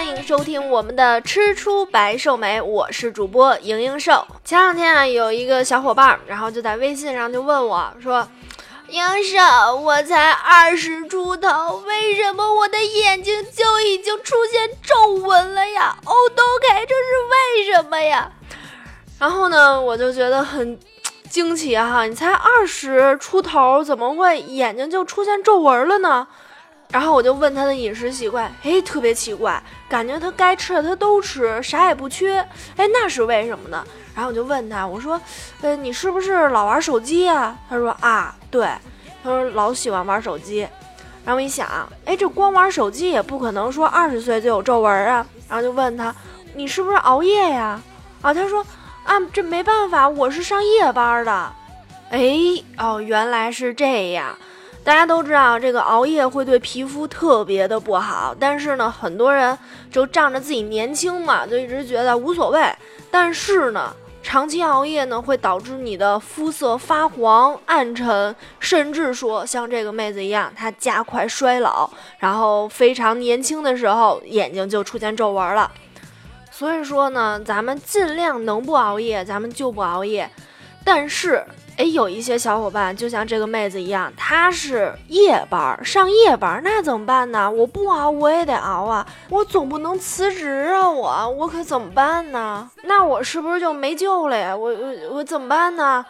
欢迎收听我们的吃出白瘦美，我是主播莹莹瘦。前两天啊，有一个小伙伴，然后就在微信上就问我说：“莹瘦，我才二十出头，为什么我的眼睛就已经出现皱纹了呀？哦，都给，这是为什么呀？”然后呢，我就觉得很惊奇哈，你才二十出头，怎么会眼睛就出现皱纹了呢？然后我就问他的饮食习惯，哎，特别奇怪，感觉他该吃的他都吃，啥也不缺，哎，那是为什么呢？然后我就问他，我说，呃，你是不是老玩手机呀？他说啊，对，他说老喜欢玩手机。然后我一想，哎，这光玩手机也不可能说二十岁就有皱纹啊。然后就问他，你是不是熬夜呀？啊，他说啊，这没办法，我是上夜班的。哎，哦，原来是这样。大家都知道，这个熬夜会对皮肤特别的不好。但是呢，很多人就仗着自己年轻嘛，就一直觉得无所谓。但是呢，长期熬夜呢，会导致你的肤色发黄、暗沉，甚至说像这个妹子一样，她加快衰老，然后非常年轻的时候眼睛就出现皱纹了。所以说呢，咱们尽量能不熬夜，咱们就不熬夜。但是。哎，有一些小伙伴就像这个妹子一样，她是夜班上夜班，那怎么办呢？我不熬我也得熬啊，我总不能辞职啊，我我可怎么办呢？那我是不是就没救了呀？我我我怎么办呢？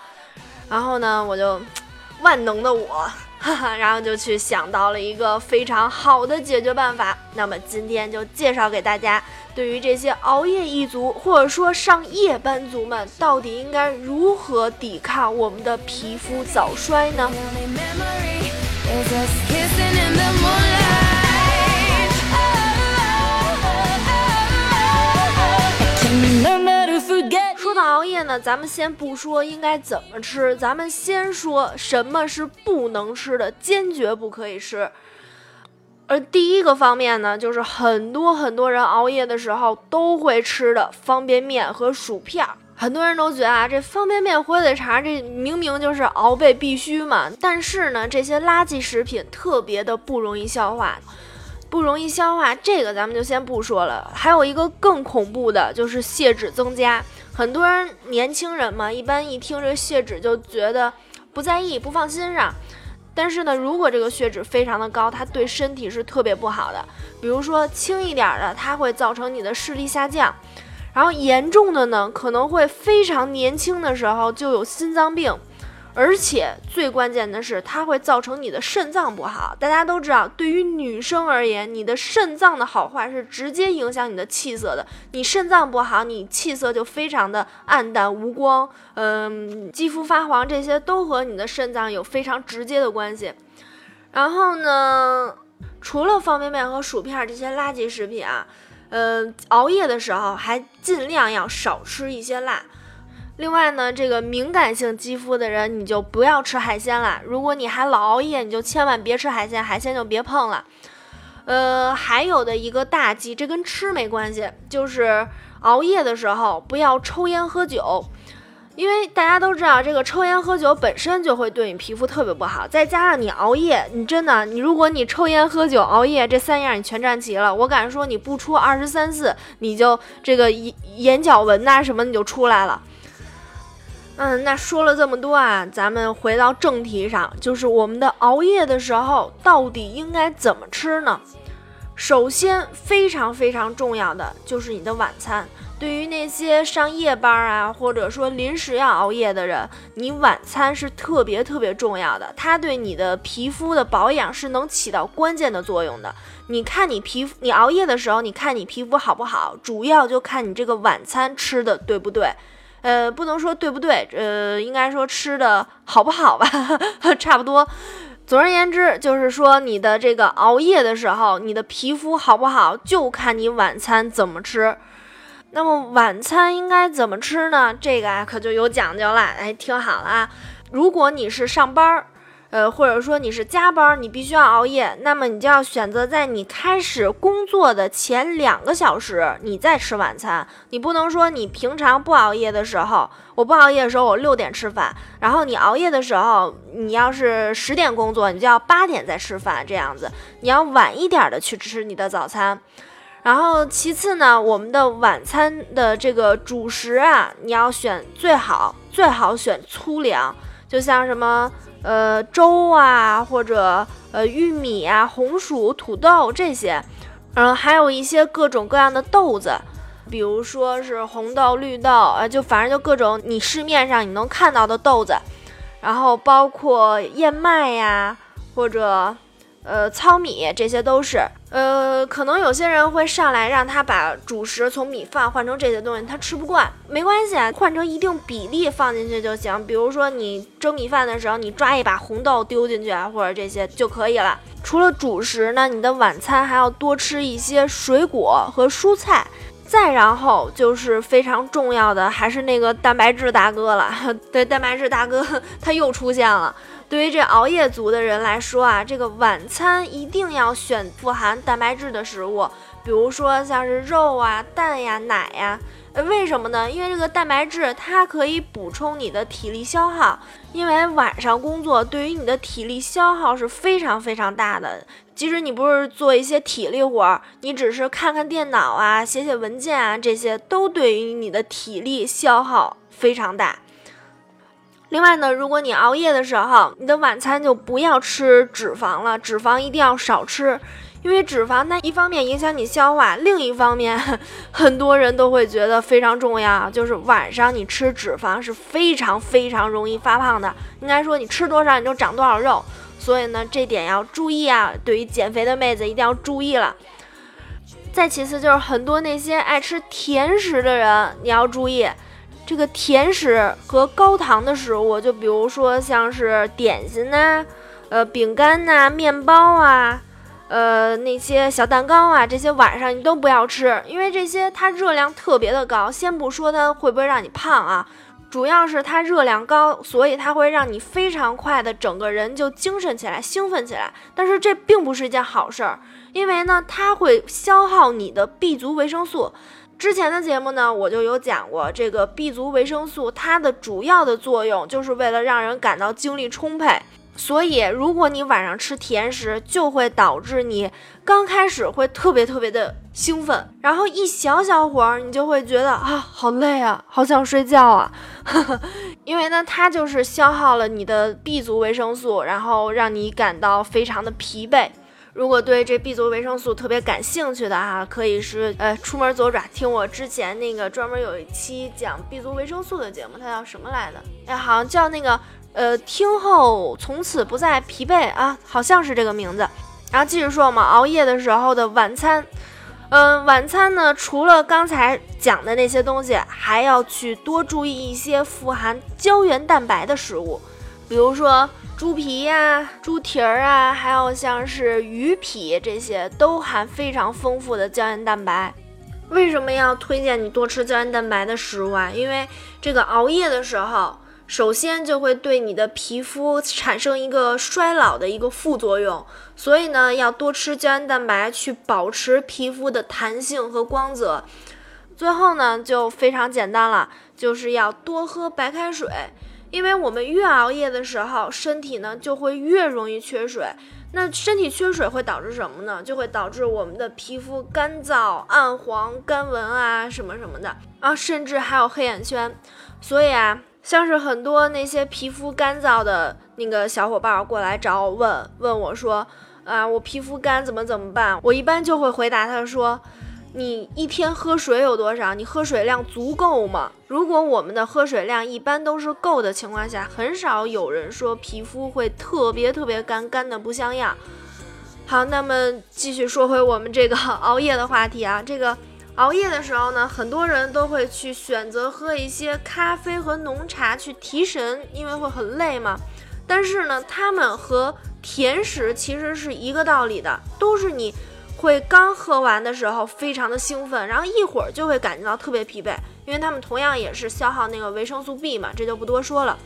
然后呢，我就 万能的我。哈哈，然后就去想到了一个非常好的解决办法。那么今天就介绍给大家，对于这些熬夜一族或者说上夜班族们，到底应该如何抵抗我们的皮肤早衰呢？说到熬夜呢，咱们先不说应该怎么吃，咱们先说什么是不能吃的，坚决不可以吃。而第一个方面呢，就是很多很多人熬夜的时候都会吃的方便面和薯片。很多人都觉得啊，这方便面、火腿肠，这明明就是熬背必须嘛。但是呢，这些垃圾食品特别的不容易消化。不容易消化，这个咱们就先不说了。还有一个更恐怖的，就是血脂增加。很多人年轻人嘛，一般一听这血脂就觉得不在意、不放心上。但是呢，如果这个血脂非常的高，它对身体是特别不好的。比如说轻一点的，它会造成你的视力下降；然后严重的呢，可能会非常年轻的时候就有心脏病。而且最关键的是，它会造成你的肾脏不好。大家都知道，对于女生而言，你的肾脏的好坏是直接影响你的气色的。你肾脏不好，你气色就非常的暗淡无光，嗯，肌肤发黄，这些都和你的肾脏有非常直接的关系。然后呢，除了方便面和薯片这些垃圾食品啊，呃，熬夜的时候还尽量要少吃一些辣。另外呢，这个敏感性肌肤的人，你就不要吃海鲜了。如果你还老熬夜，你就千万别吃海鲜，海鲜就别碰了。呃，还有的一个大忌，这跟吃没关系，就是熬夜的时候不要抽烟喝酒，因为大家都知道，这个抽烟喝酒本身就会对你皮肤特别不好，再加上你熬夜，你真的，你如果你抽烟喝酒熬夜这三样你全占齐了，我敢说你不出二十三四，你就这个眼眼角纹呐什么你就出来了。嗯，那说了这么多啊，咱们回到正题上，就是我们的熬夜的时候到底应该怎么吃呢？首先，非常非常重要的就是你的晚餐。对于那些上夜班啊，或者说临时要熬夜的人，你晚餐是特别特别重要的，它对你的皮肤的保养是能起到关键的作用的。你看你皮肤，你熬夜的时候，你看你皮肤好不好，主要就看你这个晚餐吃的对不对。呃，不能说对不对，呃，应该说吃的好不好吧，差不多。总而言之，就是说你的这个熬夜的时候，你的皮肤好不好，就看你晚餐怎么吃。那么晚餐应该怎么吃呢？这个啊，可就有讲究了。哎，听好了啊，如果你是上班儿。呃，或者说你是加班，你必须要熬夜，那么你就要选择在你开始工作的前两个小时，你再吃晚餐。你不能说你平常不熬夜的时候，我不熬夜的时候我六点吃饭，然后你熬夜的时候，你要是十点工作，你就要八点再吃饭，这样子，你要晚一点的去吃你的早餐。然后其次呢，我们的晚餐的这个主食啊，你要选最好最好选粗粮，就像什么呃粥啊，或者呃玉米啊、红薯、土豆这些，嗯，还有一些各种各样的豆子，比如说是红豆、绿豆，呃，就反正就各种你市面上你能看到的豆子，然后包括燕麦呀，或者。呃，糙米这些都是，呃，可能有些人会上来让他把主食从米饭换成这些东西，他吃不惯，没关系啊，换成一定比例放进去就行。比如说你蒸米饭的时候，你抓一把红豆丢进去啊，或者这些就可以了。除了主食呢，你的晚餐还要多吃一些水果和蔬菜。再然后就是非常重要的，还是那个蛋白质大哥了。对，蛋白质大哥 他又出现了。对于这熬夜族的人来说啊，这个晚餐一定要选富含蛋白质的食物，比如说像是肉啊、蛋呀、奶呀。呃，为什么呢？因为这个蛋白质它可以补充你的体力消耗，因为晚上工作对于你的体力消耗是非常非常大的。即使你不是做一些体力活儿，你只是看看电脑啊、写写文件啊，这些都对于你的体力消耗非常大。另外呢，如果你熬夜的时候，你的晚餐就不要吃脂肪了，脂肪一定要少吃，因为脂肪它一方面影响你消化，另一方面很多人都会觉得非常重要，就是晚上你吃脂肪是非常非常容易发胖的。应该说你吃多少你就长多少肉。所以呢，这点要注意啊！对于减肥的妹子一定要注意了。再其次就是很多那些爱吃甜食的人，你要注意，这个甜食和高糖的食物，就比如说像是点心呐、呃饼干呐、面包啊、呃那些小蛋糕啊，这些晚上你都不要吃，因为这些它热量特别的高。先不说它会不会让你胖啊。主要是它热量高，所以它会让你非常快的整个人就精神起来、兴奋起来。但是这并不是一件好事儿，因为呢，它会消耗你的 B 族维生素。之前的节目呢，我就有讲过，这个 B 族维生素它的主要的作用就是为了让人感到精力充沛。所以，如果你晚上吃甜食，就会导致你刚开始会特别特别的兴奋，然后一小小会儿，你就会觉得啊，好累啊，好想睡觉啊。因为呢，它就是消耗了你的 B 族维生素，然后让你感到非常的疲惫。如果对这 B 族维生素特别感兴趣的哈，可以是呃出门左转听我之前那个专门有一期讲 B 族维生素的节目，它叫什么来着？哎，好像叫那个。呃，听后从此不再疲惫啊，好像是这个名字。然后继续说我们熬夜的时候的晚餐，嗯，晚餐呢，除了刚才讲的那些东西，还要去多注意一些富含胶原蛋白的食物，比如说猪皮呀、猪蹄儿啊，还有像是鱼皮这些，都含非常丰富的胶原蛋白。为什么要推荐你多吃胶原蛋白的食物啊？因为这个熬夜的时候。首先就会对你的皮肤产生一个衰老的一个副作用，所以呢，要多吃胶原蛋白去保持皮肤的弹性和光泽。最后呢，就非常简单了，就是要多喝白开水，因为我们越熬夜的时候，身体呢就会越容易缺水。那身体缺水会导致什么呢？就会导致我们的皮肤干燥、暗黄、干纹啊，什么什么的啊，甚至还有黑眼圈。所以啊。像是很多那些皮肤干燥的那个小伙伴过来找我问问我说，啊，我皮肤干怎么怎么办？我一般就会回答他说，你一天喝水有多少？你喝水量足够吗？如果我们的喝水量一般都是够的情况下，很少有人说皮肤会特别特别干，干的不像样。好，那么继续说回我们这个 熬夜的话题啊，这个。熬夜的时候呢，很多人都会去选择喝一些咖啡和浓茶去提神，因为会很累嘛。但是呢，他们和甜食其实是一个道理的，都是你会刚喝完的时候非常的兴奋，然后一会儿就会感觉到特别疲惫，因为他们同样也是消耗那个维生素 B 嘛，这就不多说了。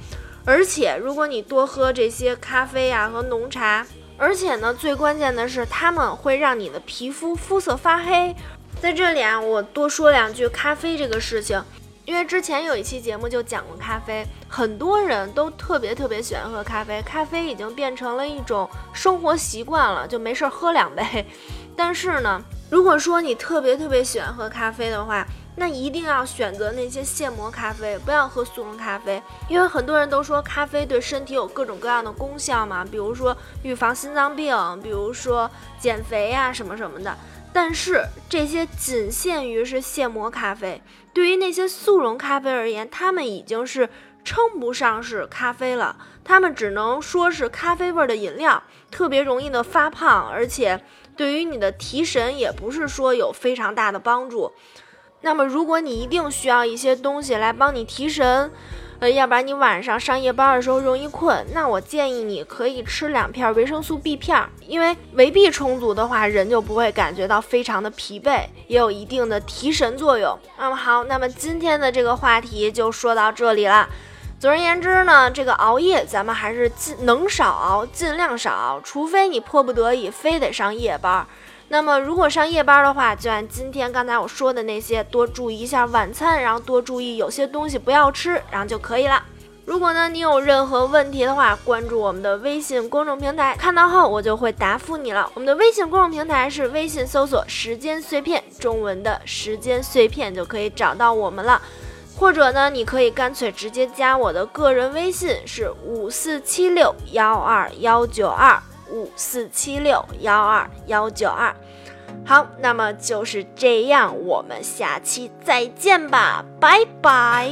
而且如果你多喝这些咖啡呀和浓茶，而且呢，最关键的是，它们会让你的皮肤肤色发黑。在这里啊，我多说两句咖啡这个事情，因为之前有一期节目就讲过咖啡，很多人都特别特别喜欢喝咖啡，咖啡已经变成了一种生活习惯了，就没事喝两杯。但是呢，如果说你特别特别喜欢喝咖啡的话，那一定要选择那些现磨咖啡，不要喝速溶咖啡，因为很多人都说咖啡对身体有各种各样的功效嘛，比如说预防心脏病，比如说减肥呀什么什么的。但是这些仅限于是现磨咖啡，对于那些速溶咖啡而言，它们已经是称不上是咖啡了，它们只能说是咖啡味的饮料，特别容易的发胖，而且对于你的提神也不是说有非常大的帮助。那么，如果你一定需要一些东西来帮你提神，要不然你晚上上夜班的时候容易困，那我建议你可以吃两片维生素 B 片，因为维 B 充足的话，人就不会感觉到非常的疲惫，也有一定的提神作用。那么好，那么今天的这个话题就说到这里了。总而言之呢，这个熬夜咱们还是尽能少熬，尽量少熬，除非你迫不得已非得上夜班。那么，如果上夜班的话，就按今天刚才我说的那些，多注意一下晚餐，然后多注意有些东西不要吃，然后就可以了。如果呢你有任何问题的话，关注我们的微信公众平台，看到后我就会答复你了。我们的微信公众平台是微信搜索“时间碎片”中文的时间碎片就可以找到我们了。或者呢，你可以干脆直接加我的个人微信，是五四七六幺二幺九二。五四七六幺二幺九二，好，那么就是这样，我们下期再见吧，拜拜。